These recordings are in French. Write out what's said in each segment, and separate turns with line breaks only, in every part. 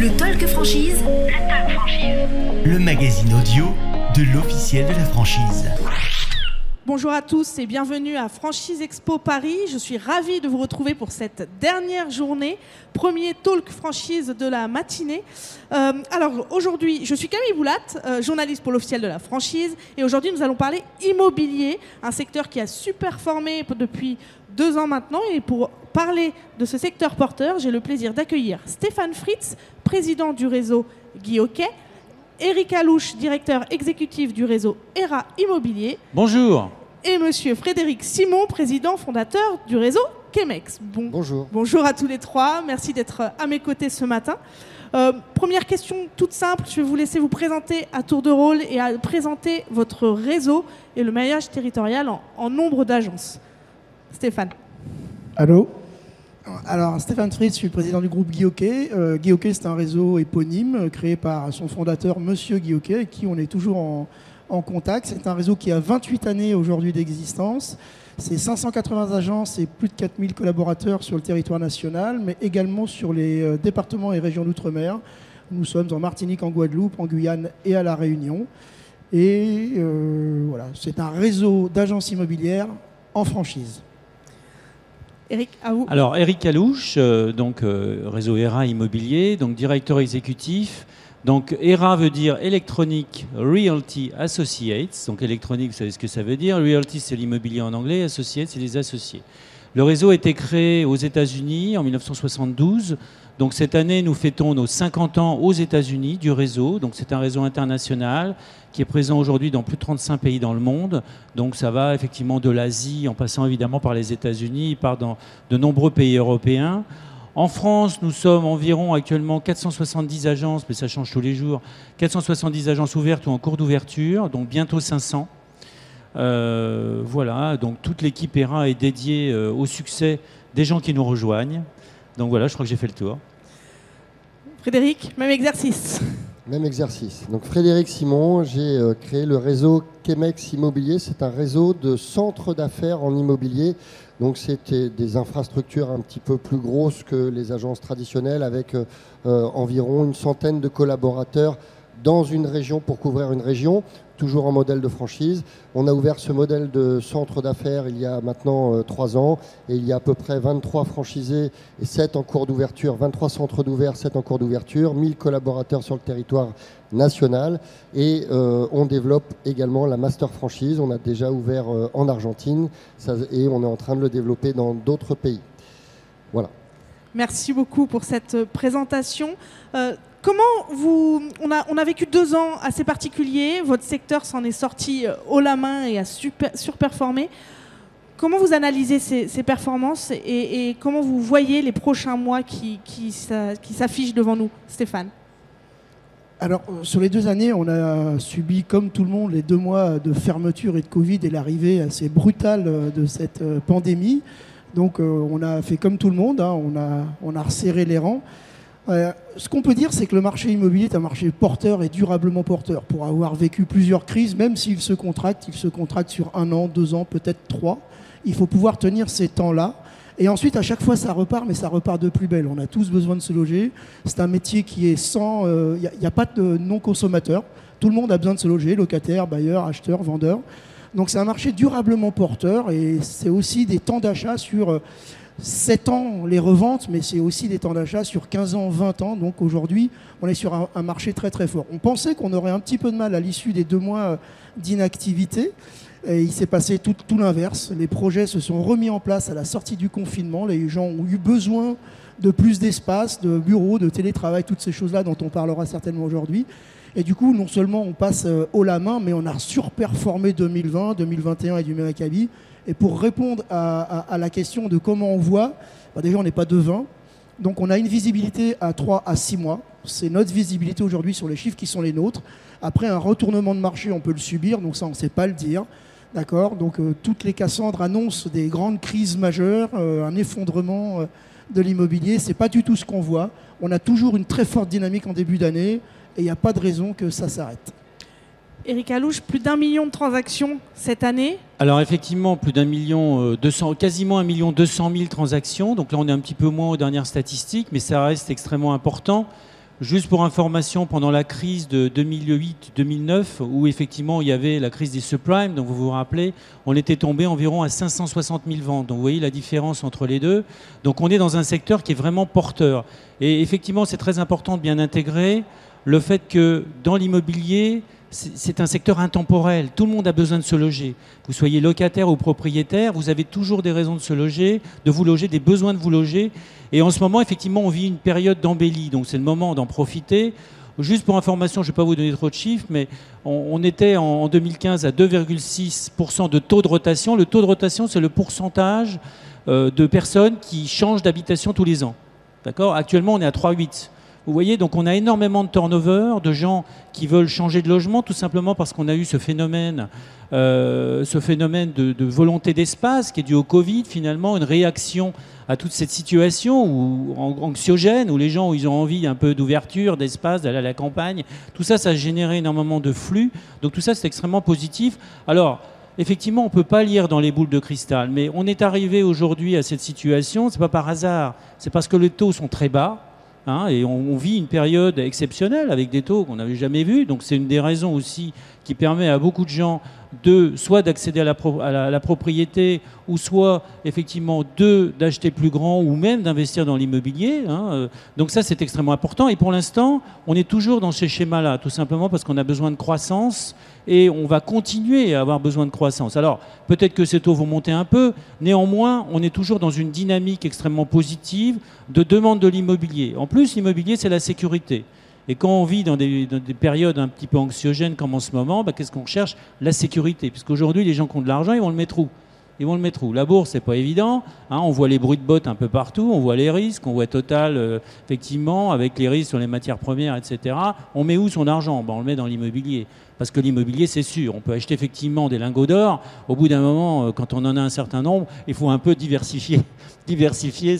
Le Talk Franchise. Le Talk Franchise.
Le magazine audio de l'officiel de la franchise.
Bonjour à tous et bienvenue à Franchise Expo Paris. Je suis ravie de vous retrouver pour cette dernière journée, premier talk franchise de la matinée. Euh, alors aujourd'hui, je suis Camille Boulat, euh, journaliste pour l'officiel de la franchise, et aujourd'hui nous allons parler immobilier, un secteur qui a super formé depuis deux ans maintenant. Et pour parler de ce secteur porteur, j'ai le plaisir d'accueillir Stéphane Fritz, président du réseau Guy Hockey, Eric Alouche, directeur exécutif du réseau ERA Immobilier.
Bonjour.
Et monsieur Frédéric Simon, président fondateur du réseau.
Bon, bonjour.
Bonjour à tous les trois. Merci d'être à mes côtés ce matin. Euh, première question toute simple. Je vais vous laisser vous présenter à tour de rôle et à présenter votre réseau et le maillage territorial en, en nombre d'agences. Stéphane.
Allô? Alors, Stéphane Fritz, je suis président du groupe Guy Hockey. Euh, c'est un réseau éponyme créé par son fondateur, Monsieur Guy avec qui on est toujours en, en contact. C'est un réseau qui a 28 années aujourd'hui d'existence. C'est 580 agences et plus de 4000 collaborateurs sur le territoire national, mais également sur les euh, départements et régions d'outre-mer. Nous sommes en Martinique, en Guadeloupe, en Guyane et à La Réunion. Et euh, voilà, c'est un réseau d'agences immobilières en franchise.
Eric, vous.
Alors, Eric Alouche, euh, donc euh, réseau ERA Immobilier, donc directeur exécutif. Donc, ERA veut dire Electronic Realty Associates. Donc, électronique, vous savez ce que ça veut dire. Realty, c'est l'immobilier en anglais. Associates, c'est les associés. Le réseau a été créé aux États-Unis en 1972. Donc cette année, nous fêtons nos 50 ans aux États-Unis du réseau. Donc c'est un réseau international qui est présent aujourd'hui dans plus de 35 pays dans le monde. Donc ça va effectivement de l'Asie, en passant évidemment par les États-Unis, par dans de nombreux pays européens. En France, nous sommes environ actuellement 470 agences, mais ça change tous les jours, 470 agences ouvertes ou en cours d'ouverture, donc bientôt 500. Euh, voilà, donc toute l'équipe ERA est dédiée euh, au succès des gens qui nous rejoignent. Donc voilà, je crois que j'ai fait le tour.
Frédéric, même exercice.
Même exercice. Donc Frédéric Simon, j'ai euh, créé le réseau Chemex Immobilier. C'est un réseau de centres d'affaires en immobilier. Donc c'était des infrastructures un petit peu plus grosses que les agences traditionnelles avec euh, environ une centaine de collaborateurs dans une région pour couvrir une région toujours en modèle de franchise. On a ouvert ce modèle de centre d'affaires il y a maintenant euh, trois ans et il y a à peu près 23 franchisés et 7 en cours d'ouverture, 23 centres d'ouvert, 7 en cours d'ouverture, 1000 collaborateurs sur le territoire national et euh, on développe également la master franchise. On a déjà ouvert euh, en Argentine et on est en train de le développer dans d'autres pays. Voilà.
Merci beaucoup pour cette présentation. Comment vous. On a, on a vécu deux ans assez particuliers. Votre secteur s'en est sorti euh, haut la main et a super, surperformé. Comment vous analysez ces, ces performances et, comment vous voyez les prochains mois qui, qui, s'affichent devant nous, Stéphane?
Alors, sur les deux années, on a subi, comme tout le monde, les deux mois de fermeture et de Covid et l'arrivée assez brutale euh, de cette euh, pandémie. Donc, on a fait comme tout le monde, hein, on, a, on a resserré les rangs. Ce qu'on peut dire, c'est que le marché immobilier est un marché porteur et durablement porteur. Pour avoir vécu plusieurs crises, même s'il se contracte, il se contracte sur un an, deux ans, peut-être trois. Il faut pouvoir tenir ces temps-là. Et ensuite, à chaque fois, ça repart, mais ça repart de plus belle. On a tous besoin de se loger. C'est un métier qui est sans... Il euh, n'y a, a, pas de non-consommateur. Tout le monde a besoin de se loger, locataire, bailleur, acheteur, vendeur. Donc c'est un marché durablement porteur et c'est aussi des temps d'achat sur... Euh, 7 ans les reventes, mais c'est aussi des temps d'achat sur 15 ans, 20 ans. Donc aujourd'hui, on est sur un, marché très très fort. On pensait qu'on aurait un petit peu de mal à l'issue des deux mois d'inactivité. Et il s'est passé tout, tout l'inverse. Les projets se sont remis en place à la sortie du confinement. Les gens ont eu besoin de plus d'espace, de bureaux, de télétravail, toutes ces choses-là dont on parlera certainement aujourd'hui. Et du coup, non seulement on passe haut la main, mais on a surperformé 2020, 2021 et du même acabit. Et pour répondre à, la question de comment on voit, bah déjà on n'est pas devin. Donc on a une visibilité à 3 à 6 mois. C'est notre visibilité aujourd'hui sur les chiffres qui sont les nôtres. Après un retournement de marché, on peut le subir, donc ça on ne sait pas le dire. D'accord? Donc euh, toutes les Cassandres annoncent des grandes crises majeures, euh, un effondrement euh, de l'immobilier. Ce n'est pas du tout ce qu'on voit. On a toujours une très forte dynamique en début d'année et il n'y a pas de raison que ça s'arrête.
Éric Alouche, plus d'un million de transactions cette année.
Alors effectivement, plus d'un million, euh, quasiment un million deux cent mille transactions. Donc là, on est un petit peu moins aux dernières statistiques, mais ça reste extrêmement important. Juste pour information, pendant la crise de 2008-2009, où effectivement il y avait la crise des subprimes, donc vous vous rappelez, on était tombé environ à 560 000 ventes. Donc vous voyez la différence entre les deux. Donc on est dans un secteur qui est vraiment porteur. Et effectivement, c'est très important de bien intégrer le fait que dans l'immobilier, c'est un secteur intemporel. Tout le monde a besoin de se loger. Vous soyez locataire ou propriétaire, vous avez toujours des raisons de se loger, de vous loger, des besoins de vous loger. Et en ce moment, effectivement, on vit une période d'embellie. Donc c'est le moment d'en profiter. Juste pour information, je ne vais pas vous donner trop de chiffres, mais on, était en, 2015 à 2,6% de taux de rotation. Le taux de rotation, c'est le pourcentage euh, de personnes qui changent d'habitation tous les ans. D'accord? Actuellement, on est à 3,8%. Vous voyez, donc on a énormément de turnover, de gens qui veulent changer de logement, tout simplement parce qu'on a eu ce phénomène, euh, ce phénomène de, volonté d'espace qui est dû au Covid, finalement, une réaction à toute cette situation anxiogène, où les gens ont envie un peu d'ouverture, d'espace, d'aller à la campagne. Tout ça, ça a généré énormément de flux. Donc tout ça, c'est extrêmement positif. Alors, effectivement, on ne peut pas lire dans les boules de cristal, mais on est arrivé aujourd'hui à cette situation, ce n'est pas par hasard, c'est parce que les taux sont très bas, Hein, et on, vit une période exceptionnelle avec des taux qu'on n'avait jamais vus. Donc c'est une des raisons aussi qui permet à beaucoup de gens de soit d'accéder à, la, propriété ou soit effectivement de d'acheter plus grand ou même d'investir dans l'immobilier. Hein, euh. Donc ça c'est extrêmement important. Et pour l'instant, on est toujours dans ces schémas-là, tout simplement parce qu'on a besoin de croissance et on va continuer à avoir besoin de croissance. Alors peut-être que ces taux vont monter un peu, néanmoins on est toujours dans une dynamique extrêmement positive de demande de l'immobilier. En plus, l'immobilier c'est la sécurité. Et quand on vit dans des, périodes un petit peu anxiogènes comme en ce moment, bah, qu'est-ce qu'on cherche La sécurité. Puisqu'aujourd'hui, les gens qui ont de l'argent, ils vont le mettre où? Ils vont le mettre où? La bourse, c'est pas évident. Hein. on voit les bruits de bottes un peu partout, on voit les risques, on voit Total, euh, effectivement, avec les risques sur les matières premières, etc. On met où son argent? Ben, On le met dans l'immobilier. Parce que l'immobilier, c'est sûr. On peut acheter effectivement des lingots d'or. Au bout d'un moment, euh, quand on en a un certain nombre, il faut un peu diversifier, diversifier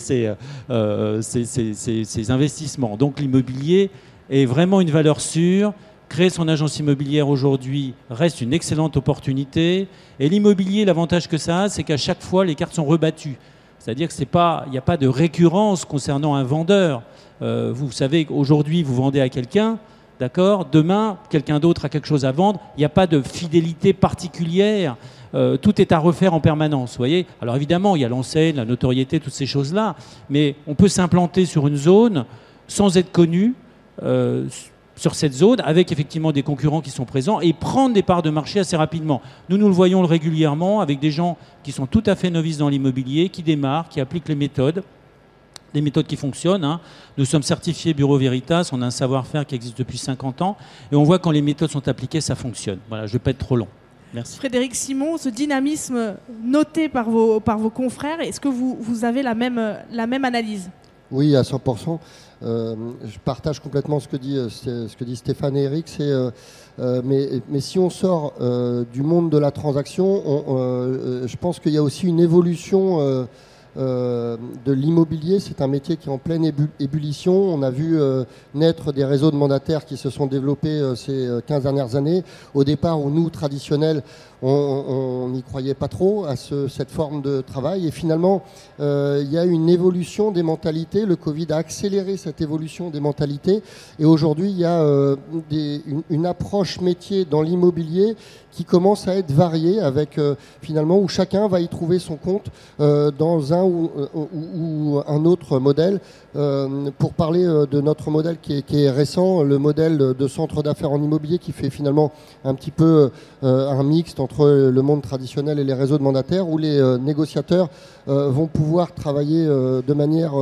euh, ses investissements. Donc l'immobilier, est vraiment une valeur sûre. Créer son agence immobilière aujourd'hui reste une excellente opportunité. Et l'immobilier, l'avantage que ça a, c'est qu'à chaque fois, les cartes sont rebattues. C'est-à-dire qu'il n'y a pas de récurrence concernant un vendeur. Euh, vous savez qu'aujourd'hui, vous vendez à quelqu'un, d'accord Demain, quelqu'un d'autre a quelque chose à vendre. Il n'y a pas de fidélité particulière. Euh, tout est à refaire en permanence, voyez Alors évidemment, il y a l'enseigne, la notoriété, toutes ces choses-là. Mais on peut s'implanter sur une zone sans être connu, euh, sur cette zone, avec effectivement des concurrents qui sont présents, et prendre des parts de marché assez rapidement. Nous, nous le voyons régulièrement avec des gens qui sont tout à fait novices dans l'immobilier, qui démarrent, qui appliquent les méthodes, des méthodes qui fonctionnent. Hein. Nous sommes certifiés Bureau Veritas, on a un savoir-faire qui existe depuis 50 ans, et on voit quand les méthodes sont appliquées, ça fonctionne. Voilà, je ne vais pas être trop long. Merci.
Frédéric Simon, ce dynamisme noté par vos, par vos confrères, est-ce que vous, vous avez la même, la même analyse?
Oui, à 100%. Euh, je partage complètement ce que dit, euh, Stéphane et Eric. Euh, mais, si on sort du monde de la transaction, je pense qu'il y a aussi une évolution de l'immobilier. C'est un métier qui est en pleine ébullition. On a vu naître des réseaux de mandataires qui se sont développés ces 15 dernières années. Au départ, où nous, traditionnels, on n'y croyait pas trop à cette forme de travail. Et finalement, il y a une évolution des mentalités. Le Covid a accéléré cette évolution des mentalités. Et aujourd'hui, il y a une, une, approche métier dans l'immobilier qui commence à être variée avec finalement où chacun va y trouver son compte dans un euh, ou, un autre modèle. Euh, pour parler euh, de notre modèle qui est, récent, le modèle de centre d'affaires en immobilier qui fait finalement un petit peu un mixte entre le monde traditionnel et les réseaux de mandataires, où les négociateurs vont pouvoir travailler de manière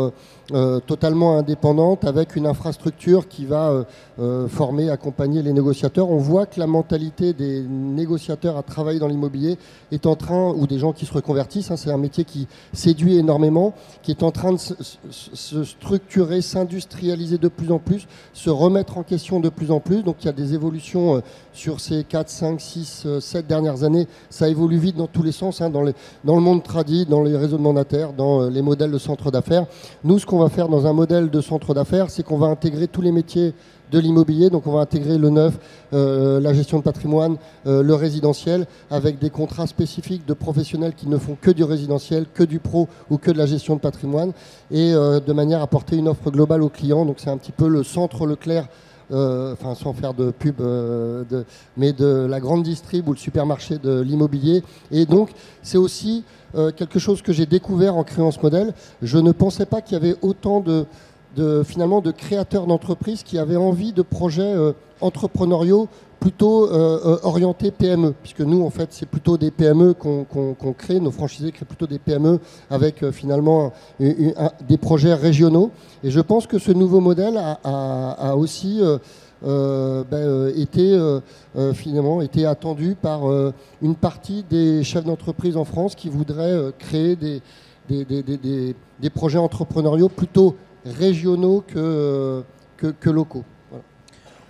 euh, totalement indépendante avec une infrastructure qui va euh, euh, former, accompagner les négociateurs. On voit que la mentalité des négociateurs à travailler dans l'immobilier est en train, ou des gens qui se reconvertissent, hein, c'est un métier qui séduit énormément, qui est en train de se, structurer, s'industrialiser de plus en plus, se remettre en question de plus en plus. Donc il y a des évolutions sur ces 4, 5, 6, 7 dernières années. Ça évolue vite dans tous les sens, hein, dans, le monde tradit, dans les réseaux de mandataires, dans les modèles de centres d'affaires. Nous, ce qu'on qu'on va faire dans un modèle de centre d'affaires, c'est qu'on va intégrer tous les métiers de l'immobilier. Donc on va intégrer le neuf, euh, la gestion de patrimoine, euh, le résidentiel, avec des contrats spécifiques de professionnels qui ne font que du résidentiel, que du pro ou que de la gestion de patrimoine, et euh, de manière à porter une offre globale aux clients. Donc c'est un petit peu le centre Leclerc. Enfin, sans faire de pub, de, mais de la grande distrib ou le supermarché de l'immobilier. Et donc, c'est aussi quelque chose que j'ai découvert en créant ce modèle. Je ne pensais pas qu'il y avait autant finalement de créateurs d'entreprises qui avaient envie de projets euh, entrepreneuriaux plutôt euh, euh, orientés PME, puisque nous, en fait, c'est plutôt des PME qu'on crée, nos franchisés créent plutôt des PME avec finalement des projets régionaux. Et je pense que ce nouveau modèle a, aussi ben, été finalement attendu par une partie des chefs d'entreprise en France qui voudraient créer des, projets entrepreneuriaux plutôt régionaux que, locaux.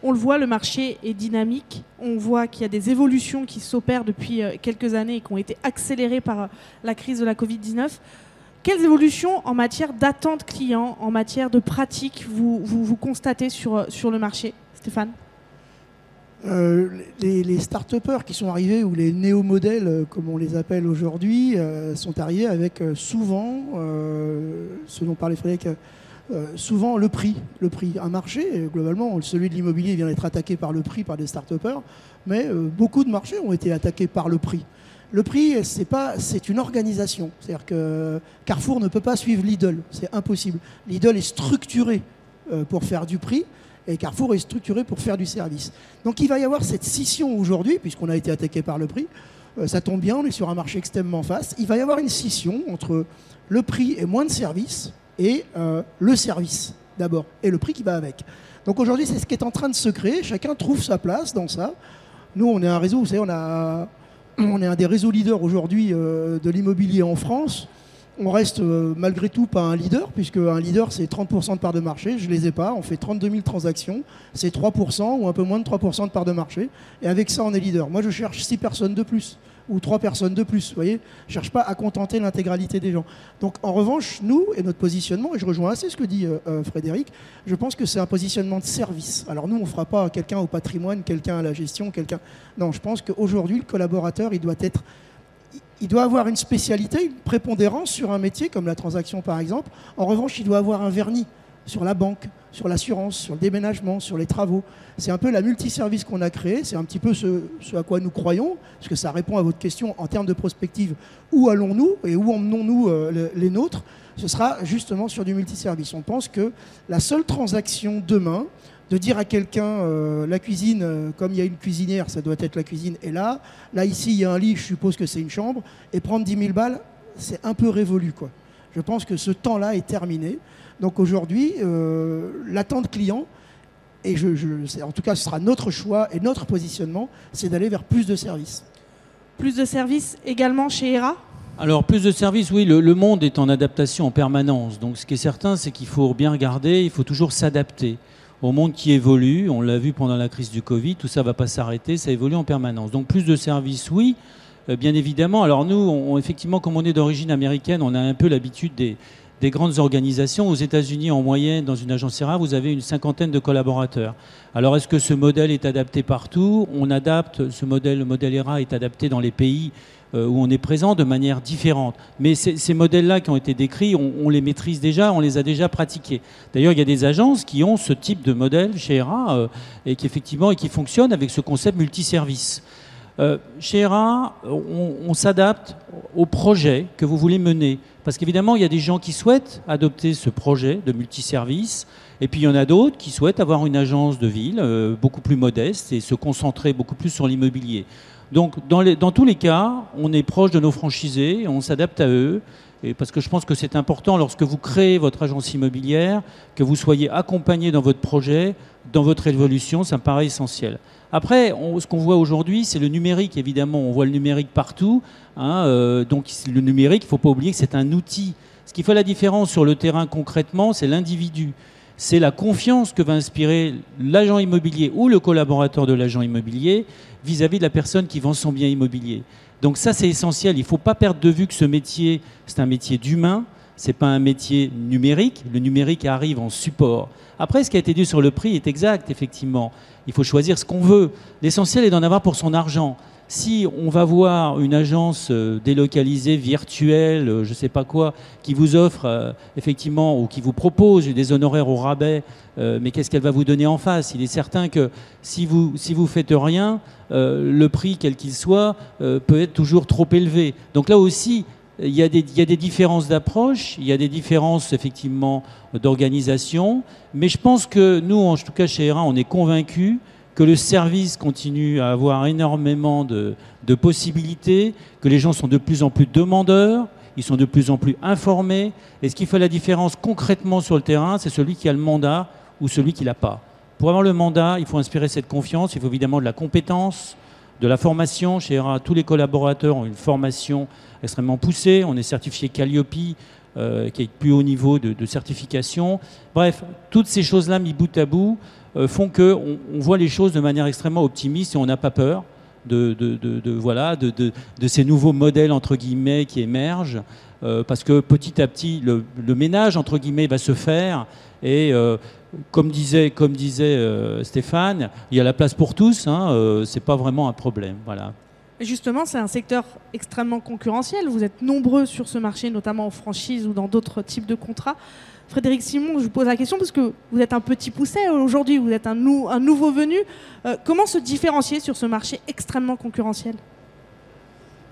On le voit, le marché est dynamique. On voit qu'il y a des évolutions qui s'opèrent depuis euh, quelques années et qui ont été accélérées par euh, la crise de la Covid-19. Quelles évolutions en matière d'attente client, en matière de pratique, vous, constatez sur, euh, sur le marché Stéphane?
Les, les start-upers qui sont arrivés, ou les néo-modèles, comme on les appelle aujourd'hui, sont arrivés avec souvent, ce dont parlait Frédéric euh, souvent le prix. Le prix. Un marché, globalement, celui de l'immobilier vient d'être attaqué par le prix, par des start mais euh, beaucoup de marchés ont été attaqués par le prix. Le prix, c'est pas, c'est une organisation. C'est-à-dire que Carrefour ne peut pas suivre Lidl, c'est impossible. Lidl est structuré euh, pour faire du prix et Carrefour est structuré pour faire du service. Donc il va y avoir cette scission aujourd'hui, puisqu'on a été attaqué par le prix. ça tombe bien, on est sur un marché extrêmement vaste. Il va y avoir une scission entre le prix et moins de services et euh, le service d'abord, et le prix qui va avec. Donc aujourd'hui, c'est ce qui est en train de se créer. Chacun trouve sa place dans ça. Nous, on est un réseau, vous savez, on, est un des réseaux leaders aujourd'hui euh, de l'immobilier en France. On reste euh, malgré tout pas un leader, puisque un leader, c'est 30% de part de marché. Je ne les ai pas. On fait 32 000 transactions. C'est 3% ou un peu moins de 3% de part de marché. Et avec ça, on est leader. Moi, je cherche 6 personnes de plus ou trois personnes de plus. Vous voyez, je cherche pas à contenter l'intégralité des gens. Donc en revanche, nous et notre positionnement, et je rejoins assez ce que dit euh, euh, Frédéric, je pense que c'est un positionnement de service. Alors nous, on fera pas quelqu'un au patrimoine, quelqu'un à la gestion, quelqu'un. Non, je pense qu'aujourd'hui, le collaborateur, il doit être il doit avoir une spécialité, une prépondérance sur un métier comme la transaction par exemple. En revanche, il doit avoir un vernis sur la banque, sur l'assurance, sur le déménagement, sur les travaux. C'est un peu la multiservice qu'on a créé, c'est un petit peu ce, à quoi nous croyons, parce que ça répond à votre question en termes de prospective. Où allons-nous et où emmenons-nous euh, les nôtres? Ce sera justement sur du multiservice. On pense que la seule transaction demain, de dire à quelqu'un euh, la cuisine, euh, comme il y a une cuisinière, ça doit être la cuisine, et là, là ici il y a un lit, je suppose que c'est une chambre, et prendre 10 000 balles, c'est un peu révolu. Quoi. Je pense que ce temps-là est terminé. Donc aujourd'hui, euh, l'attente client, et je, en tout cas ce sera notre choix et notre positionnement, c'est d'aller vers plus de services.
Plus de services également chez ERA
alors, plus de services, oui, le, monde est en adaptation en permanence. Donc, ce qui est certain, c'est qu'il faut bien regarder, il faut toujours s'adapter au monde qui évolue. On l'a vu pendant la crise du Covid, tout ça ne va pas s'arrêter, ça évolue en permanence. Donc, plus de services, oui, euh, bien évidemment. Alors, nous, effectivement, comme on est d'origine américaine, on a un peu l'habitude des, des grandes organisations. Aux États-Unis, en moyenne, dans une agence ERA, vous avez une cinquantaine de collaborateurs. Alors, est-ce que ce modèle est adapté partout? On adapte, ce modèle, le modèle ERA est adapté dans les pays euh, où on est présent de manière différente. Mais ces modèles-là qui ont été décrits, on, les maîtrise déjà, on les a déjà pratiqués. D'ailleurs, il y a des agences qui ont ce type de modèle chez ERA euh, et qui effectivement et qui fonctionnent avec ce concept multiservice. Euh, chez ERA, on s'adapte au projet que vous voulez mener. Parce qu'évidemment, il y a des gens qui souhaitent adopter ce projet de multiservice, et puis il y en a d'autres qui souhaitent avoir une agence de ville euh, beaucoup plus modeste et se concentrer beaucoup plus sur l'immobilier. Donc, dans, dans, tous les cas, on est proche de nos franchisés, on s'adapte à eux, et parce que je pense que c'est important lorsque vous créez votre agence immobilière, que vous soyez accompagné dans votre projet, dans votre évolution, ça me paraît essentiel. Après, ce qu'on voit aujourd'hui, c'est le numérique, évidemment. On voit le numérique partout. Hein, euh, donc le numérique, il ne faut pas oublier que c'est un outil. Ce qui fait la différence sur le terrain concrètement, c'est l'individu. C'est la confiance que va inspirer l'agent immobilier ou le collaborateur de l'agent immobilier vis-à-vis de la personne qui vend son bien immobilier. Donc ça, c'est essentiel. Il ne faut pas perdre de vue que ce métier, c'est un métier d'humain, c'est pas un métier numérique. Le numérique arrive en support. Après, ce qui a été dit sur le prix est exact, effectivement. Il faut choisir ce qu'on veut. L'essentiel est d'en avoir pour son argent. Si on va voir une agence euh, délocalisée, virtuelle, euh, je ne sais pas quoi, qui vous offre euh, effectivement ou qui vous propose des honoraires au rabais, mais qu'est-ce qu'elle va vous donner en face? Il est certain que si vous si vous faites rien, le prix quel qu'il soit peut être toujours trop élevé. Donc là aussi, il y, a des, différences d'approche, il y a des différences effectivement d'organisation, mais je pense que nous, en tout cas chez ERA, on est convaincus que le service continue à avoir énormément de, possibilités, que les gens sont de plus en plus demandeurs, ils sont de plus en plus informés. Et ce qui fait la différence concrètement sur le terrain, c'est celui qui a le mandat ou celui qui l'a pas. Pour avoir le mandat, il faut inspirer cette confiance, il faut évidemment de la compétence, de la formation. Chez ERA, tous les collaborateurs ont une formation extrêmement poussée. On est certifié Calliope, euh, qui est plus haut niveau de, certification. Bref, toutes ces choses-là mis bout à bout, euh, font qu'on on voit les choses de manière extrêmement optimiste et on n'a pas peur de, voilà, de, ces nouveaux modèles entre guillemets qui émergent. Euh, parce que petit à petit, le, ménage entre guillemets va se faire et comme disait, comme disait Stéphane, il y a la place pour tous. Hein, c'est pas vraiment un problème. Voilà.
Justement, c'est un secteur extrêmement concurrentiel. Vous êtes nombreux sur ce marché, notamment en franchise ou dans d'autres types de contrats. Frédéric Simon, je vous pose la question parce que vous êtes un petit pousset aujourd'hui, vous êtes un, nouveau venu. Euh, comment se différencier sur ce marché extrêmement concurrentiel?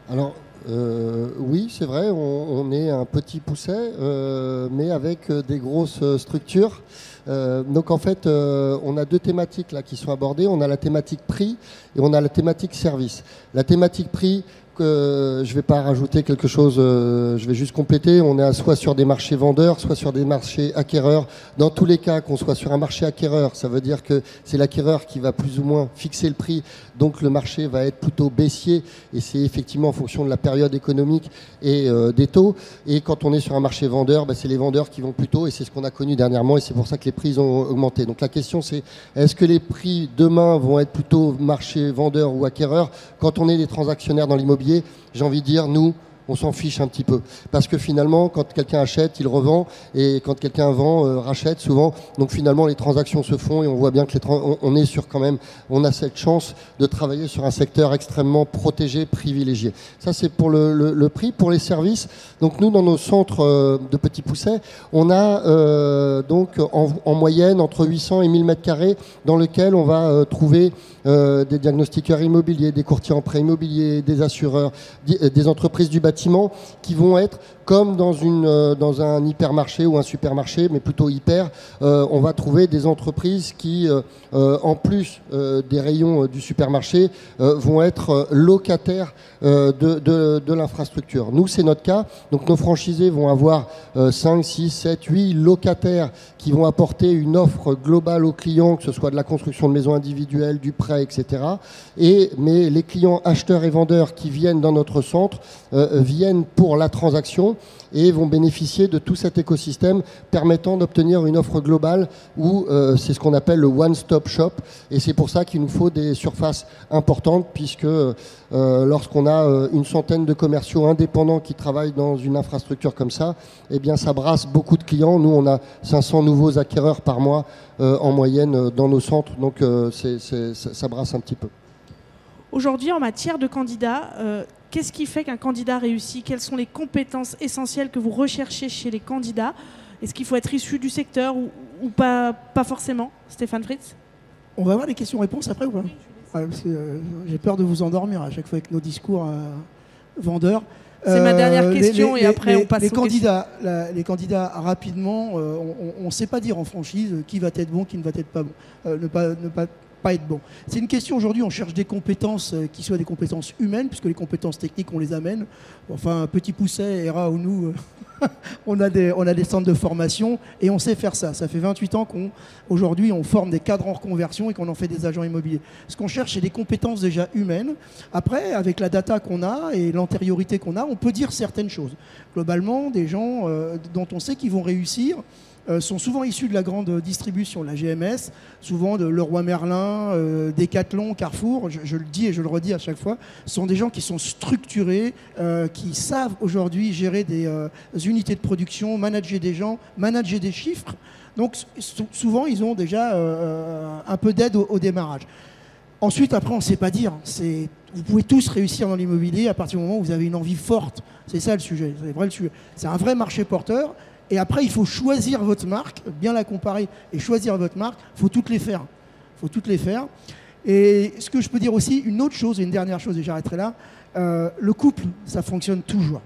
Alors, euh, oui, c'est vrai, on, est un petit pousset, euh, mais avec des grosses structures. Donc en fait, on a deux thématiques là qui sont abordées. On a la thématique prix et on a la thématique service. La thématique prix, je ne vais pas rajouter quelque chose, euh, je vais juste compléter. On est soit sur des marchés vendeurs, soit sur des marchés acquéreurs. Dans tous les cas, qu'on soit sur un marché acquéreur, ça veut dire que c'est l'acquéreur qui va plus ou moins fixer le prix, donc le marché va être plutôt baissier, et c'est effectivement en fonction de la période économique et euh, des taux. Et quand on est sur un marché vendeur, bah, c'est les vendeurs qui vont plutôt, et c'est ce qu'on a connu dernièrement, et c'est pour ça que les prix ont augmenté. Donc la question c'est, est-ce que les prix demain vont être plutôt marché vendeur ou acquéreur? Quand on est des transactionnaires dans l'immobilier, j'ai envie de dire, nous, on s'en fiche un petit peu. Parce que finalement, quand quelqu'un achète, il revend, et quand quelqu'un vend, euh, rachète souvent. Donc finalement, les transactions se font, et on voit bien que les on, est sur quand même, on a cette chance de travailler sur un secteur extrêmement protégé, privilégié. Ça, c'est pour le, prix. Pour les services, donc nous, dans nos centres euh, de petits poussets, on a euh, donc en, moyenne entre 800 et 1000 mètres carrés dans lequel on va trouver des diagnostiqueurs immobiliers, des courtiers en prêt immobilier, des assureurs, des entreprises du bâtiment qui vont être comme dans, une, euh, dans un hypermarché ou un supermarché, mais plutôt hyper, euh, on va trouver des entreprises qui, euh, en plus des rayons du supermarché, vont être locataires de, de, l'infrastructure. Nous, c'est notre cas. Donc nos franchisés vont avoir 5, 6, 7, 8 locataires qui vont apporter une offre globale aux clients, que ce soit de la construction de maisons individuelles, du prêt, etc. Et, mais les clients acheteurs et vendeurs qui viennent dans notre centre viennent pour la transaction et vont bénéficier de tout cet écosystème permettant d'obtenir une offre globale où euh, c'est ce qu'on appelle le one-stop shop. Et c'est pour ça qu'il nous faut des surfaces importantes puisque euh, lorsqu'on a euh, une centaine de commerciaux indépendants qui travaillent dans une infrastructure comme ça, eh bien ça brasse beaucoup de clients. Nous, on a 500 nouveaux acquéreurs par mois en moyenne dans nos centres, donc ça brasse un petit peu.
Aujourd'hui, en matière de candidats, Qu'est-ce qui fait qu'un candidat réussit? Quelles sont les compétences essentielles que vous recherchez chez les candidats? Est-ce qu'il faut être issu du secteur ou, pas, pas forcément? Stéphane Fritz?
On va avoir des questions-réponses après ou pas? Euh, J'ai peur de vous endormir à chaque fois avec nos discours euh, vendeurs.
C'est ma dernière euh, question et après on passe
les candidats. les candidats rapidement, on ne sait pas dire en franchise qui va être bon, qui ne va être pas bon. ne pas, ne pas être bon. C'est une question aujourd'hui, on cherche des compétences euh, qui soient des compétences humaines, puisque les compétences techniques, on les amène. Enfin, petit pousset, ERA ou nous, euh, on, a des, on centres de formation et on sait faire ça. Ça fait 28 ans qu'aujourd'hui, on, forme des cadres en reconversion et qu'on en fait des agents immobiliers. Ce qu'on cherche, c'est des compétences déjà humaines. Après, avec la data qu'on a et l'antériorité qu'on a, on peut dire certaines choses. Globalement, des gens euh, dont on sait qu'ils vont réussir sont souvent issus de la grande distribution, la GMS, souvent de Leroy Merlin, euh, Decathlon, Carrefour, je, le dis et je le redis à chaque fois, sont des gens qui sont structurés, euh, qui savent aujourd'hui gérer des euh, unités de production, manager des gens, manager des chiffres. Donc sou- souvent, ils ont déjà euh, un peu d'aide au, au démarrage. Ensuite, après, on ne sait pas dire. Vous pouvez tous réussir dans l'immobilier à partir du moment où vous avez une envie forte. C'est ça le sujet. C'est vrai le sujet. C'est un vrai marché porteur. Et après, il faut choisir votre marque, bien la comparer et choisir votre marque. Il faut toutes les faire. Il faut toutes les faire. Et ce que je peux dire aussi, une autre chose, une dernière chose, et j'arrêterai là, euh, le couple, ça fonctionne toujours.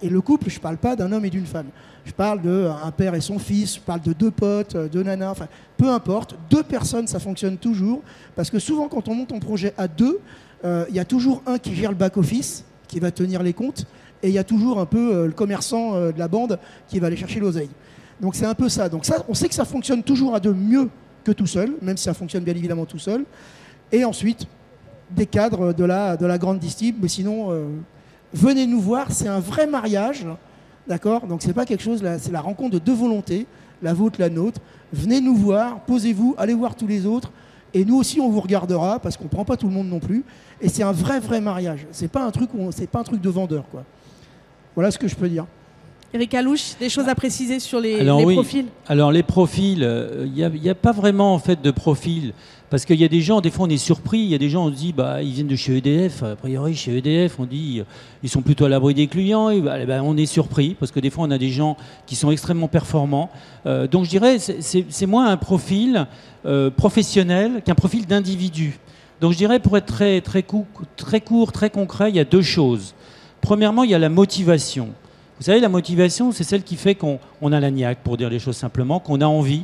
Et le couple, je ne parle pas d'un homme et d'une femme. Je parle d'un père et son fils, je parle de deux potes, euh, deux nanas, enfin, peu importe. Deux personnes, ça fonctionne toujours. Parce que souvent, quand on monte un projet à deux, euh, il y a toujours un qui gère le back-office, qui va tenir les comptes, et il y a toujours un peu euh, le commerçant euh, de la bande qui va aller chercher l'oseille. Donc c'est un peu ça. Donc ça, on sait que ça fonctionne toujours à deux mieux que tout seul, même si ça fonctionne bien évidemment tout seul. Et ensuite, des cadres de la, de la grande distrib, mais sinon, euh, venez nous voir, c'est un vrai mariage, d'accord? Donc c'est pas quelque chose, c'est la rencontre de deux volontés, la vôtre, la nôtre. Venez nous voir, posez-vous, allez voir tous les autres, et nous aussi on vous regardera parce qu'on prend pas tout le monde non plus. Et c'est un vrai vrai mariage. C'est pas pas un truc de vendeur quoi. Voilà ce que je peux dire.
Eric Alouche, des choses à préciser sur les,
Alors
les
oui.
profils
Alors les profils, il n'y a, pas vraiment en fait de profil. Parce qu'il y a des gens, des fois on est surpris, il y a des gens, on se dit, bah, ils viennent de chez EDF, a priori chez EDF, on dit, euh, ils sont plutôt à l'abri des clients, et bah, ben, on est surpris, parce que des fois on a des gens qui sont extrêmement performants. Euh, donc je dirais, c'est- moins un profil euh, professionnel qu'un profil d'individu. Donc je dirais, pour être très, très, cou- très court, très concret, il y a deux choses. Premièrement, il y a la motivation. Vous savez, la motivation, c'est celle qui fait qu'on on a la niaque, pour dire les choses simplement, qu'on a envie,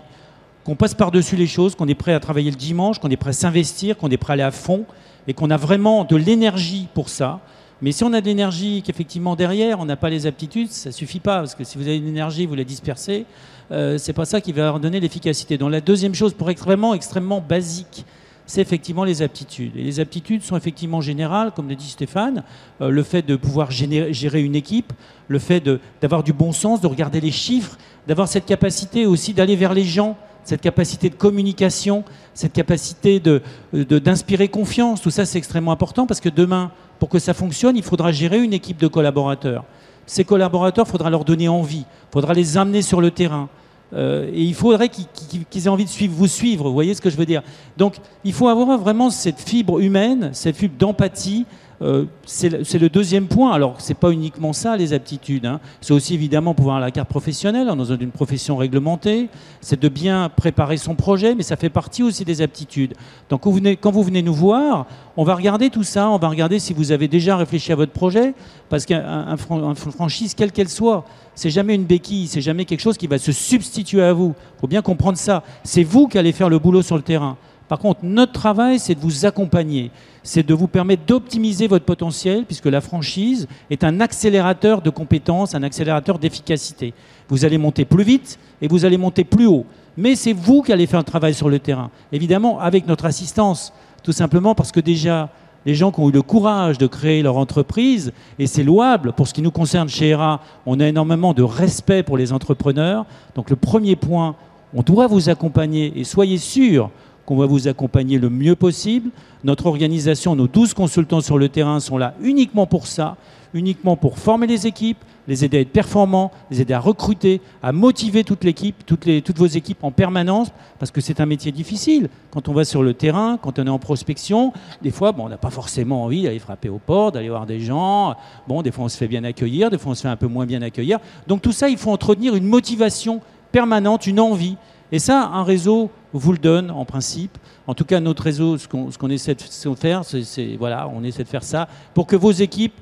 qu'on passe par-dessus les choses, qu'on est prêt à travailler le dimanche, qu'on est prêt à s'investir, qu'on est prêt à aller à fond, et qu'on a vraiment de l'énergie pour ça. Mais si on a de l'énergie, qu'effectivement derrière, on n'a pas les aptitudes, ça suffit pas, parce que si vous avez de l'énergie, vous la dispersez, euh, c'est pas ça qui va donner l'efficacité. Donc la deuxième chose, pour être vraiment extrêmement basique, c'est effectivement les aptitudes. Et les aptitudes sont effectivement générales, comme le dit Stéphane, euh, le fait de pouvoir gérer une équipe, le fait d'avoir du bon sens, de regarder les chiffres, d'avoir cette capacité aussi d'aller vers les gens, cette capacité de communication, cette capacité de- de- d'inspirer confiance. Tout ça, c'est extrêmement important parce que demain, pour que ça fonctionne, il faudra gérer une équipe de collaborateurs. Ces collaborateurs, il faudra leur donner envie, il faudra les amener sur le terrain. Euh, et il faudrait qu'ils aient envie de suivre, vous suivre, vous voyez ce que je veux dire Donc il faut avoir vraiment cette fibre humaine, cette fibre d'empathie. Euh, c'est le- deuxième point. Alors c'est pas uniquement ça les aptitudes. hein. C'est aussi évidemment pouvoir avoir la carte professionnelle hein, dans une profession réglementée. C'est de bien préparer son projet, mais ça fait partie aussi des aptitudes. Donc quand vous venez, nous voir, on va regarder tout ça. On va regarder si vous avez déjà réfléchi à votre projet, parce qu'un un fran- un franchise, quelle qu'elle soit, c'est jamais une béquille, c'est jamais quelque chose qui va se substituer à vous. Il faut bien comprendre ça. C'est vous qui allez faire le boulot sur le terrain. Par contre, notre travail, c'est de vous accompagner, c'est de vous permettre d'optimiser votre potentiel, puisque la franchise est un accélérateur de compétences, un accélérateur d'efficacité. Vous allez monter plus vite et vous allez monter plus haut. Mais c'est vous qui allez faire le travail sur le terrain. Évidemment, avec notre assistance, tout simplement parce que déjà, les gens qui ont eu le courage de créer leur entreprise, et c'est louable, pour ce qui nous concerne chez ERA, on a énormément de respect pour les entrepreneurs. Donc le premier point, on doit vous accompagner, et soyez sûrs qu'on va vous accompagner le mieux possible. Notre organisation, nos 12 consultants sur le terrain sont là uniquement pour ça, uniquement pour former les équipes, les aider à être performants, les aider à recruter, à motiver toute l'équipe, toutes, vos équipes en permanence, parce que c'est un métier difficile. Quand on va sur le terrain, quand on est en prospection, des fois, bon, on n'a pas forcément envie d'aller frapper aux portes, d'aller voir des gens. Bon, des fois, on se fait bien accueillir, des fois, on se fait un peu moins bien accueillir. Donc tout ça, il faut entretenir une motivation permanente, une envie. Et ça, un réseau vous le donne en principe. En tout cas, notre réseau, ce qu'on essaie de faire, c'est voilà, on essaie de faire ça pour que vos équipes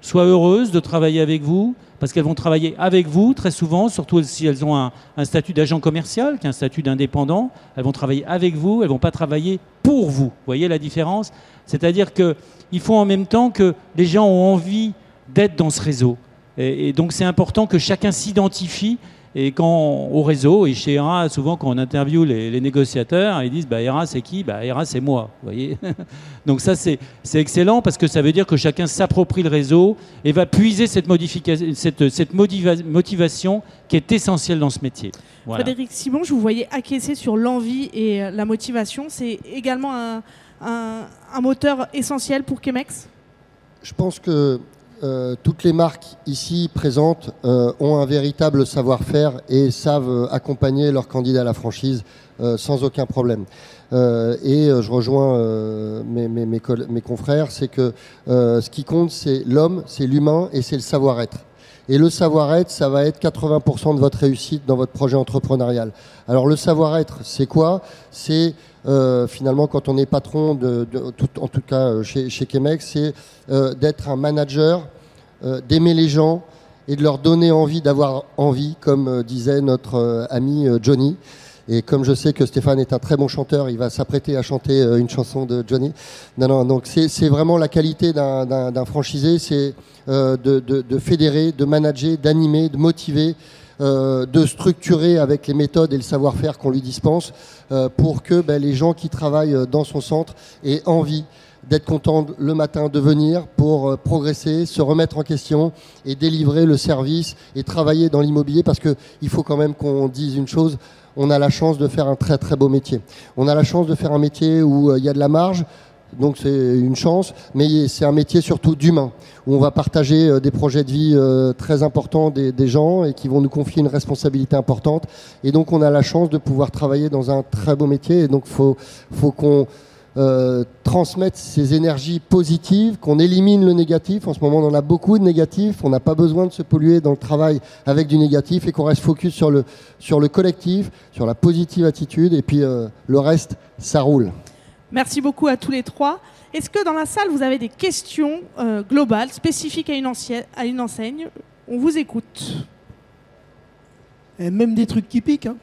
soient heureuses de travailler avec vous, parce qu'elles vont travailler avec vous très souvent, surtout si elles ont un, statut d'agent commercial, qui est un statut d'indépendant. Elles vont travailler avec vous, elles vont pas travailler pour vous. Vous voyez la différence? C'est-à-dire qu'il faut en même temps que les gens ont envie d'être dans ce réseau. Et donc c'est important que chacun s'identifie Et quand au réseau, et chez ERA, souvent quand on interviewe les, négociateurs, ils disent bah, ERA c'est qui? Bah, ERA c'est moi. Vous voyez Donc ça c'est excellent parce que ça veut dire que chacun s'approprie le réseau et va puiser cette, cette, cette motivation qui est essentielle dans ce métier.
Frédéric Simon, je vous voyais acquiescer sur l'envie et la motivation. C'est également un, un, moteur essentiel pour Chemex?
Je pense que euh, toutes les marques ici présentes euh, ont un véritable savoir-faire et savent euh, accompagner leurs candidats à la franchise sans aucun problème. et je rejoins mes, confrères, c'est que ce qui compte, c'est l'homme, c'est l'humain et c'est le savoir-être. Et le savoir-être, ça va être 80% de votre réussite dans votre projet entrepreneurial. Alors le savoir-être, c'est quoi? C'est finalement quand on est patron, en tout cas chez, chez Chemex, c'est d'être un manager euh, d'aimer les gens et de leur donner envie d'avoir envie, comme euh, disait notre euh, ami Johnny. Et comme je sais que Stéphane est un très bon chanteur, il va s'apprêter à chanter une chanson de Johnny. Non, non, donc c'est vraiment la qualité d'un franchisé, c'est de, fédérer, de manager, d'animer, de motiver, de structurer avec les méthodes et le savoir-faire qu'on lui dispense pour que ben, les gens qui travaillent dans son centre aient envie d'être content le matin de venir pour euh, progresser, se remettre en question et délivrer le service et travailler dans l'immobilier parce qu'il faut quand même qu'on dise une chose, on a la chance de faire un très très beau métier. On a la chance de faire un métier où euh, il y a de la marge, donc c'est une chance, mais c'est un métier surtout d'humain, où on va partager euh, des projets de vie très importants des, des, gens et qui vont nous confier une responsabilité importante. Et donc on a la chance de pouvoir travailler dans un très beau métier. Et donc faut, faut qu'on euh, transmettre ces énergies positives, qu'on élimine le négatif. En ce moment, on en a beaucoup de négatifs. On n'a pas besoin de se polluer dans le travail avec du négatif et qu'on reste focus sur le, sur le collectif, sur la positive attitude. Et puis euh, le reste, ça roule.
Merci beaucoup à tous les trois. Est-ce que dans la salle, vous avez des questions euh, globales, spécifiques à une, à une enseigne? On vous écoute.
Et même des trucs qui piquent. Hein.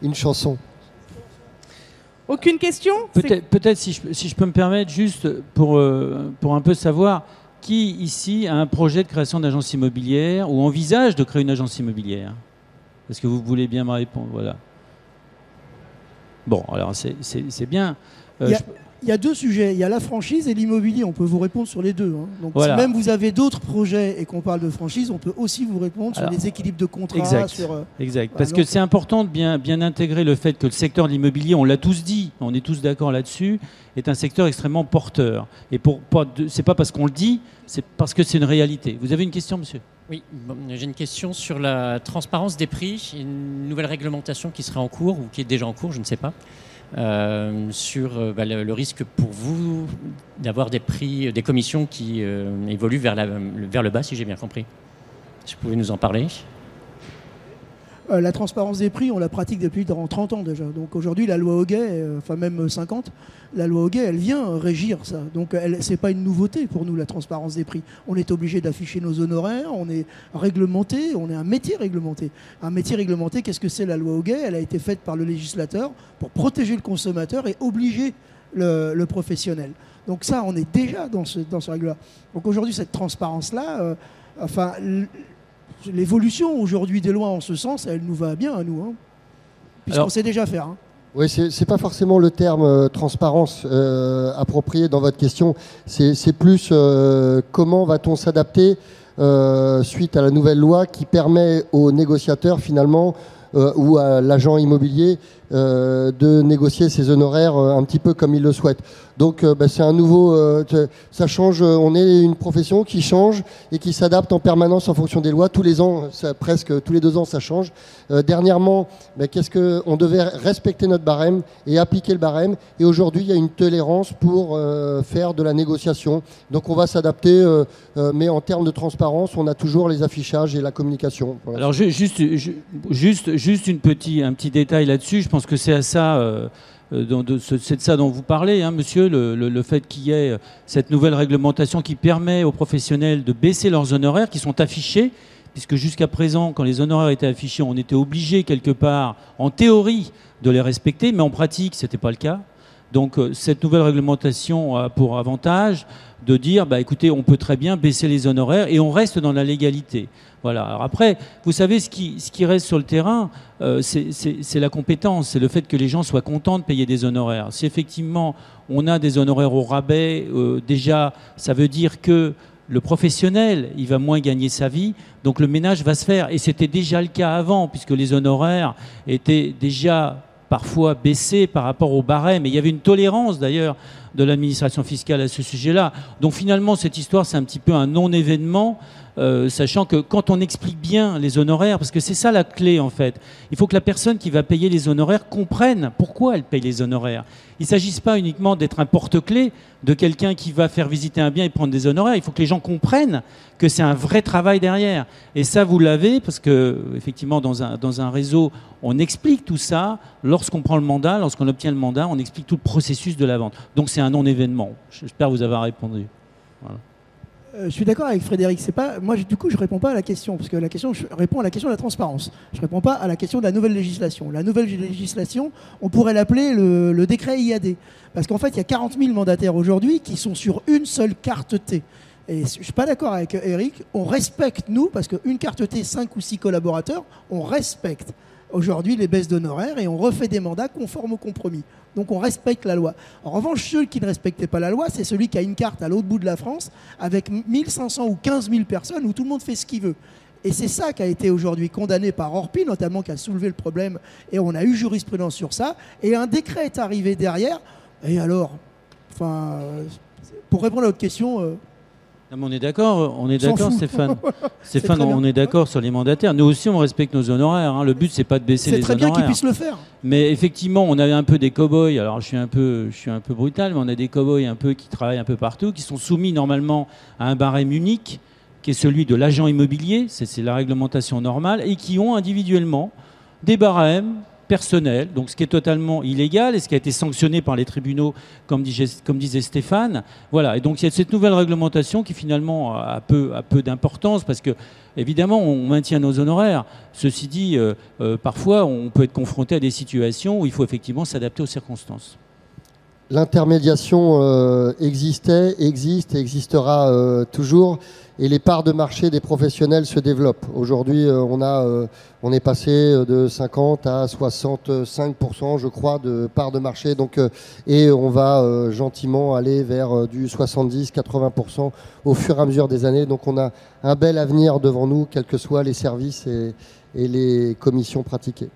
Une chanson.
Aucune question?
Peut-être, si, je, peux me permettre, juste pour, euh, pour un peu savoir, qui ici a un projet de création d'agence immobilière ou envisage de créer une agence immobilière? Est-ce que vous voulez bien me répondre? Voilà. Bon, alors c'est, bien.
Euh, il y a deux sujets. Il y a la franchise et l'immobilier. On peut vous répondre sur les deux. Hein. Donc, si même vous avez d'autres projets et qu'on parle de franchise, on peut aussi vous répondre sur les équilibres de contrat.
Exact.
Sur, euh,
exact. Parce que c'est important de bien, bien intégrer le fait que le secteur de l'immobilier, on l'a tous dit, on est tous d'accord là-dessus, est un secteur extrêmement porteur. Et pour, c'est pas parce qu'on le dit, c'est parce que c'est une réalité. Vous avez une question, monsieur?
Oui, j'ai une question sur la transparence des prix, une nouvelle réglementation qui serait en cours ou qui est déjà en cours, je ne sais pas. Euh, sur euh, bah, le, risque pour vous d'avoir des prix, des commissions qui euh, évoluent vers, vers le bas, si j'ai bien compris. Si vous pouvez nous en parler.
Euh, la transparence des prix, on la pratique depuis 30 ans déjà. Donc aujourd'hui, la loi Hoguet, euh, enfin même 50, la loi Hoguet, elle vient régir ça. Donc ce n'est pas une nouveauté pour nous, la transparence des prix. On est obligé d'afficher nos honoraires, on est réglementé, on est un métier réglementé. Un métier réglementé, qu'est-ce que c'est la loi Hoguet? Elle a été faite par le législateur pour protéger le consommateur et obliger le, professionnel. Donc ça, on est déjà dans ce, dans ce règle-là. Donc aujourd'hui, cette transparence-là, euh, enfin l'évolution aujourd'hui des lois en ce sens, elle nous va bien à nous, hein, puisqu'on sait déjà faire. Hein.
Oui, c'est n'est pas forcément le terme euh, transparence euh, approprié dans votre question. C'est plus euh, comment va-t-on s'adapter suite à la nouvelle loi qui permet aux négociateurs finalement ou à l'agent immobilier de négocier ses honoraires un petit peu comme il le souhaite. Donc euh, bah, c'est un nouveau, euh, ça change. Euh, on est une profession qui change et qui s'adapte en permanence en fonction des lois. Tous les ans, presque tous les deux ans, ça change. dernièrement, bah, qu'est-ce que on devait respecter notre barème et appliquer le barème. Et aujourd'hui, il y a une tolérance pour faire de la négociation. Donc on va s'adapter, mais en termes de transparence, on a toujours les affichages et la communication.
Alors juste, juste, juste une petit, un petit détail là-dessus. Je pense que c'est à ça euh, c'est de ça dont vous parlez, hein, monsieur, le, fait qu'il y ait euh, cette nouvelle réglementation qui permet aux professionnels de baisser leurs honoraires qui sont affichés, puisque jusqu'à présent, quand les honoraires étaient affichés, on était obligé quelque part, en théorie, de les respecter, mais en pratique, ce n'était pas le cas. Donc euh, cette nouvelle réglementation a pour avantage de dire, bah, écoutez, on peut très bien baisser les honoraires et on reste dans la légalité. Voilà. Alors après, vous savez, ce qui, reste sur le terrain, euh, c'est la compétence, c'est le fait que les gens soient contents de payer des honoraires. Si effectivement on a des honoraires au rabais, euh, déjà, ça veut dire que le professionnel, il va moins gagner sa vie, donc le ménage va se faire. Et c'était déjà le cas avant, puisque les honoraires étaient déjà parfois baissés par rapport au barème. Et il y avait une tolérance d'ailleurs de l'administration fiscale à ce sujet-là. Donc finalement, cette histoire, c'est un petit peu un non-événement, euh, sachant que quand on explique bien les honoraires, parce que c'est ça la clé en fait, il faut que la personne qui va payer les honoraires comprenne pourquoi elle paye les honoraires. Il ne s'agisse pas uniquement d'être un porte-clé de quelqu'un qui va faire visiter un bien et prendre des honoraires. Il faut que les gens comprennent que c'est un vrai travail derrière. Et ça, vous l'avez parce que, effectivement, dans un, dans un réseau, on explique tout ça. Lorsqu'on prend le mandat, lorsqu'on obtient le mandat, on explique tout le processus de la vente. Donc c'est un non-événement. J'espère vous avoir répondu.
Euh, je suis d'accord avec Frédéric. C'est pas moi. Du coup, je réponds pas à la question parce que la question, je réponds à la question de la transparence. Je réponds pas à la question de la nouvelle législation. La nouvelle législation, on pourrait l'appeler le, le décret IAD, parce qu'en fait, il y a 40 000 mandataires aujourd'hui qui sont sur une seule carte T. Et je suis pas d'accord avec Eric. On respecte nous parce qu'une carte T, 5 ou 6 collaborateurs, on respecte aujourd'hui les baisses d'honoraires et on refait des mandats conformes au compromis. Donc on respecte la loi. En revanche, ceux qui ne respectaient pas la loi, c'est celui qui a une carte à l'autre bout de la France avec 1500 ou 15 000 personnes où tout le monde fait ce qu'il veut. Et c'est ça qui a été aujourd'hui condamné par Orpi, notamment qui a soulevé le problème, et on a eu jurisprudence sur ça, et un décret est arrivé derrière. Et alors, enfin, pour répondre à votre question, euh,
Non, mais on est d'accord, on est d'accord. Stéphane.
C'est
Stéphane, on est d'accord sur les mandataires. Nous aussi, on respecte nos honoraires. hein. Le but, c'est pas de baisser
c'est
les
très bien
honoraires.
qu'ils puissent le faire.
Mais effectivement, on avait un peu des cow-boys. Alors, je suis un peu, je suis un peu brutal, mais on a des cow-boys un peu qui travaillent un peu partout, qui sont soumis normalement à un barème unique, qui est celui de l'agent immobilier. C'est c'est la réglementation normale, et qui ont individuellement des barèmes personnels, donc ce qui est totalement illégal et ce qui a été sanctionné par les tribunaux, comme, disait- Stéphane. Voilà. Et donc il y a cette nouvelle réglementation qui finalement a peu, a peu d'importance parce que évidemment on maintient nos honoraires. Ceci dit, euh, euh, parfois on peut être confronté à des situations où il faut effectivement s'adapter aux circonstances.
L'intermédiation euh, existait, existe et existera euh, toujours, et les parts de marché des professionnels se développent. Aujourd'hui, euh, on, a, on est passé de 50 à 65%, je crois, de parts de marché, donc, et on va gentiment aller vers du 70-80% au fur et à mesure des années. Donc on a un bel avenir devant nous, quels que soient les services et les commissions pratiquées.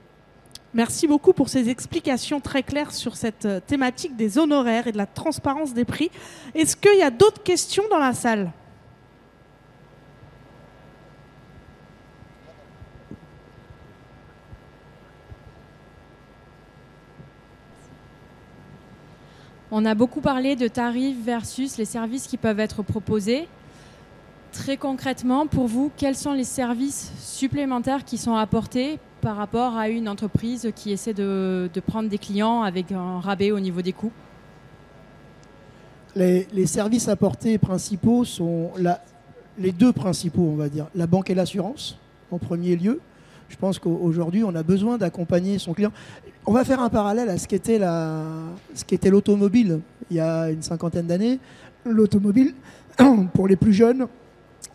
Merci beaucoup pour ces explications très claires sur cette euh, thématique des honoraires et de la transparence des prix. Est-ce qu'il y a d'autres questions dans la salle?
On a beaucoup parlé de tarifs versus les services qui peuvent être proposés. Très concrètement, pour vous, quels sont les services supplémentaires qui sont apportés par rapport à une entreprise qui essaie de, prendre des clients avec un rabais au niveau des coûts?
Les, services apportés principaux sont les deux principaux, on va dire. La banque et l'assurance, en premier lieu. Je pense qu'aujourd'hui, on a besoin d'accompagner son client. On va faire un parallèle à ce qu'était l'automobile il y a une cinquantaine d'années. L'automobile, pour les plus jeunes,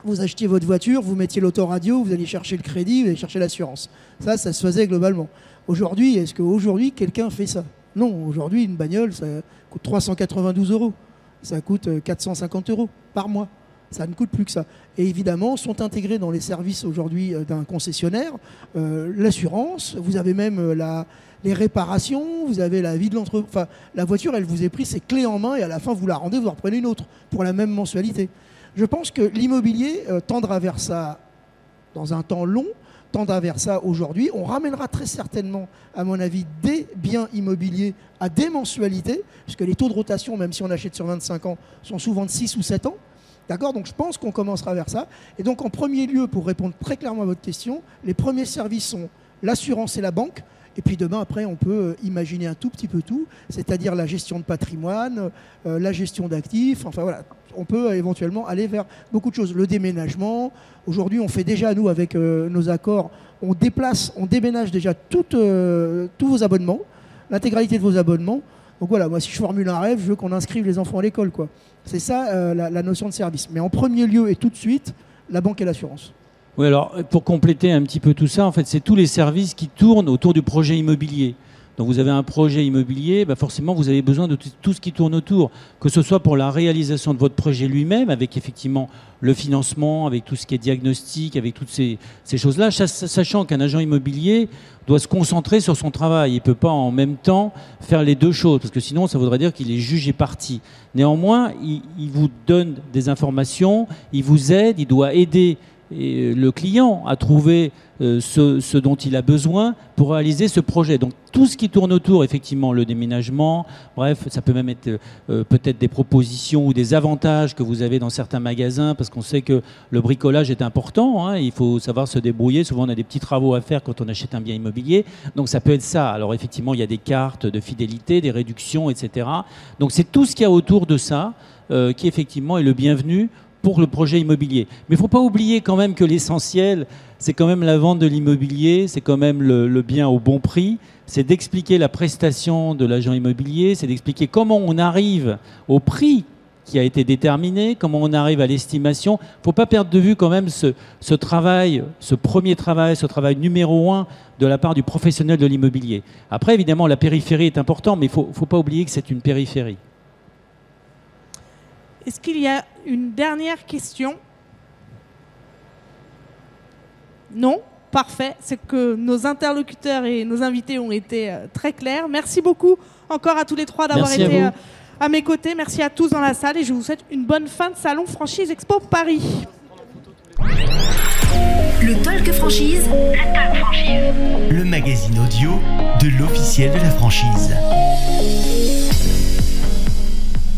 vous achetiez votre voiture, vous mettiez l'autoradio, vous alliez chercher le crédit, vous alliez chercher l'assurance. Ça, ça se faisait globalement. Aujourd'hui, est-ce qu'aujourd'hui, quelqu'un fait ça? Non, aujourd'hui, une bagnole, ça coûte 392 euros. Ça coûte euh, 450 euros par mois. Ça ne coûte plus que ça. Et évidemment, sont intégrés dans les services aujourd'hui euh, d'un concessionnaire euh, l'assurance, vous avez même euh, la, les réparations, vous avez la vie de l'entreprise. Enfin, la voiture, elle vous est prise, c'est clé en main, et à la fin, vous la rendez, vous en reprenez une autre pour la même mensualité. Je pense que l'immobilier euh, tendra vers ça dans un temps long, tendra vers ça aujourd'hui. On ramènera très certainement, à mon avis, des biens immobiliers à des mensualités, puisque les taux de rotation, même si on achète sur 25 ans, sont souvent de 6 ou 7 ans. D'accord? Donc je pense qu'on commencera vers ça. Et donc en premier lieu, pour répondre très clairement à votre question, les premiers services sont l'assurance et la banque. Et puis demain, après, on peut euh, imaginer un tout petit peu tout, c'est-à-dire la gestion de patrimoine, euh, la gestion d'actifs. Enfin voilà, on peut euh, éventuellement aller vers beaucoup de choses. Le déménagement. Aujourd'hui, on fait déjà, nous, avec nos accords, on déplace, on déménage déjà tous vos abonnements, l'intégralité de vos abonnements. Donc voilà, moi si je formule un rêve, je veux qu'on inscrive les enfants à l'école. C'est ça la notion de service. Mais en premier lieu et tout de suite, la banque et l'assurance.
Oui, alors pour compléter un petit peu tout ça, en fait, c'est tous les services qui tournent autour du projet immobilier. Donc vous avez un projet immobilier, bah forcément vous avez besoin de tout ce qui tourne autour, que ce soit pour la réalisation de votre projet lui-même, avec effectivement le financement, avec tout ce qui est diagnostic, avec toutes ces, choses-là, cha- sachant qu'un agent immobilier doit se concentrer sur son travail. Il ne peut pas en même temps faire les deux choses, parce que sinon ça voudrait dire qu'il est jugé parti. Néanmoins, il vous donne des informations, il vous aide, il doit aider et, euh, le client à trouver euh, ce, dont il a besoin pour réaliser ce projet. Donc tout ce qui tourne autour, effectivement, le déménagement, bref, ça peut même être euh, peut-être des propositions ou des avantages que vous avez dans certains magasins, parce qu'on sait que le bricolage est important, hein, il faut savoir se débrouiller, souvent on a des petits travaux à faire quand on achète un bien immobilier, donc ça peut être ça. Alors effectivement, il y a des cartes de fidélité, des réductions, etc. Donc c'est tout ce qu'il y a autour de ça euh, qui effectivement est le bienvenu pour le projet immobilier. Mais il ne faut pas oublier quand même que l'essentiel, c'est quand même la vente de l'immobilier, c'est quand même le, bien au bon prix, c'est d'expliquer la prestation de l'agent immobilier, c'est d'expliquer comment on arrive au prix qui a été déterminé, comment on arrive à l'estimation. Il ne faut pas perdre de vue quand même ce, ce travail, ce premier travail, ce travail numéro un de la part du professionnel de l'immobilier. Après, évidemment, la périphérie est importante, mais il ne faut pas oublier que c'est une périphérie.
Est-ce qu'il y a une dernière question? Non? Parfait. C'est que nos interlocuteurs et nos invités ont été euh, très clairs. Merci beaucoup encore à tous les trois d'avoir
à
été euh, à mes côtés. Merci à tous dans la salle et je vous souhaite une bonne fin de salon Franchise Expo Paris.
Le Talk Franchise. Le Talk Franchise.
Le magazine audio de l'officiel de la franchise.